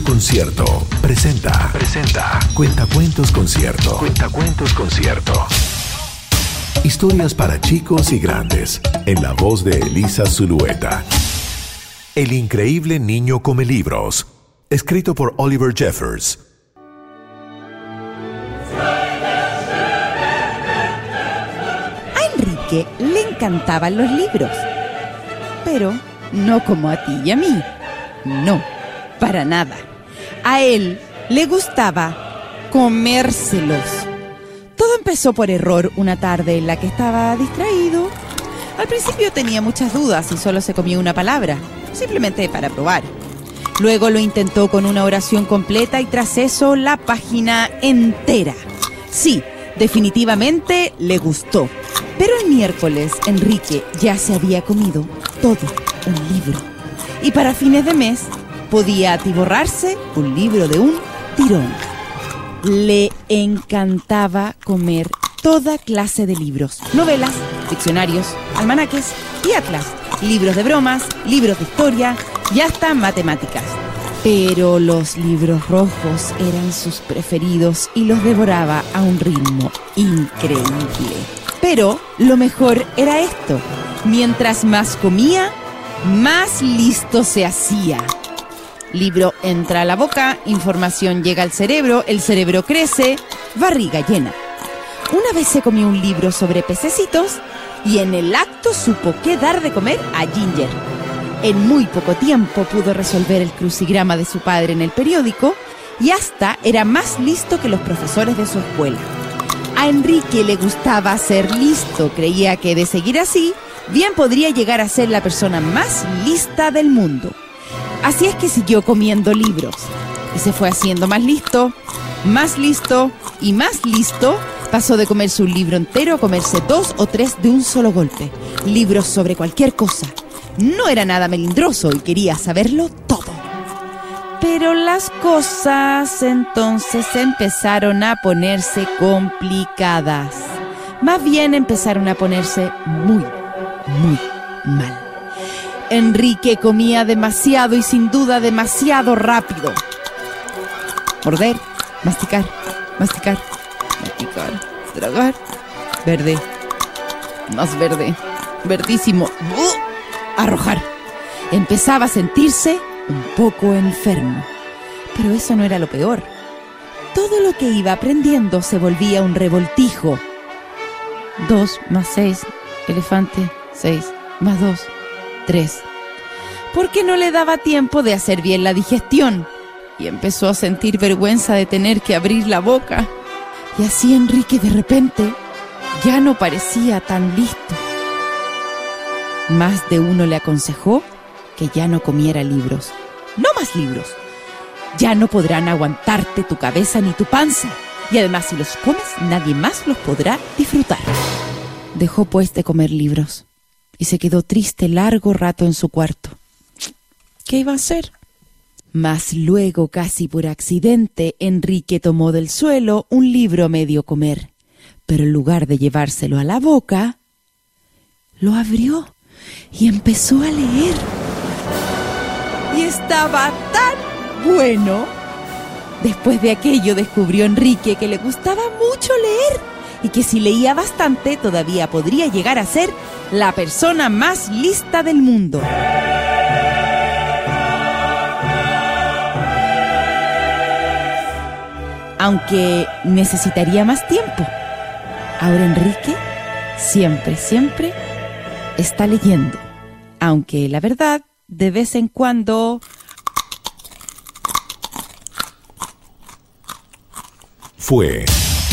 Concierto presenta. Presenta. Cuentacuentos Concierto. Cuentacuentos Concierto. Historias para chicos y grandes. En la voz de Elisa Zulueta. El increíble niño come libros. Escrito por Oliver Jeffers. A Enrique le encantaban los libros. Pero no como a ti y a mí. No, para nada. A él le gustaba comérselos. Todo empezó por error una tarde en la que estaba distraído. Al principio tenía muchas dudas y solo se comió una palabra, simplemente para probar. Luego lo intentó con una oración completa y tras eso la página entera. Sí, definitivamente le gustó. Pero el miércoles Enrique ya se había comido todo un libro. Y para fines de mes podía atiborrarse un libro de un tirón. Le encantaba comer toda clase de libros, novelas, diccionarios, almanaques y atlas, libros de bromas, libros de historia y hasta matemáticas. Pero los libros rojos eran sus preferidos y los devoraba a un ritmo increíble. Pero lo mejor era esto. Mientras más comía, más listo se hacía. Libro entra a la boca, información llega al cerebro, el cerebro crece, barriga llena. Una vez se comió un libro sobre pececitos y en el acto supo qué dar de comer a Ginger. En muy poco tiempo pudo resolver el crucigrama de su padre en el periódico y hasta era más listo que los profesores de su escuela. A Enrique le gustaba ser listo, creía que de seguir así, bien podría llegar a ser la persona más lista del mundo. Así es que siguió comiendo libros y se fue haciendo más listo, más listo y más listo. Pasó de comerse un libro entero a comerse dos o tres de un solo golpe. Libros sobre cualquier cosa. No era nada melindroso y quería saberlo todo. Pero las cosas entonces empezaron a ponerse complicadas. Más bien empezaron a ponerse muy, muy mal. Enrique comía demasiado y sin duda demasiado rápido. Morder, masticar, masticar, masticar, tragar. Verde, más verde, verdísimo. Arrojar. Empezaba a sentirse un poco enfermo. Pero eso no era lo peor. Todo lo que iba aprendiendo se volvía un revoltijo. Dos más seis, elefante, seis, más dos, tres. Porque no le daba tiempo de hacer bien la digestión. Y empezó a sentir vergüenza de tener que abrir la boca. Y así Enrique de repente ya no parecía tan listo. Más de uno le aconsejó que ya no comiera libros. No más libros. Ya no podrán aguantarte tu cabeza ni tu panza. Y además si los comes, nadie más los podrá disfrutar. Dejó pues de comer libros y se quedó triste largo rato en su cuarto. ¿Qué iba a hacer? Mas luego, casi por accidente, Enrique tomó del suelo un libro medio comer, pero en lugar de llevárselo a la boca, lo abrió y empezó a leer. Y estaba tan bueno. Después de aquello descubrió Enrique que le gustaba mucho leer y que si leía bastante todavía podría llegar a ser la persona más lista del mundo. Aunque necesitaría más tiempo. Ahora Enrique siempre, siempre está leyendo. Aunque la verdad, de vez en cuando... Fue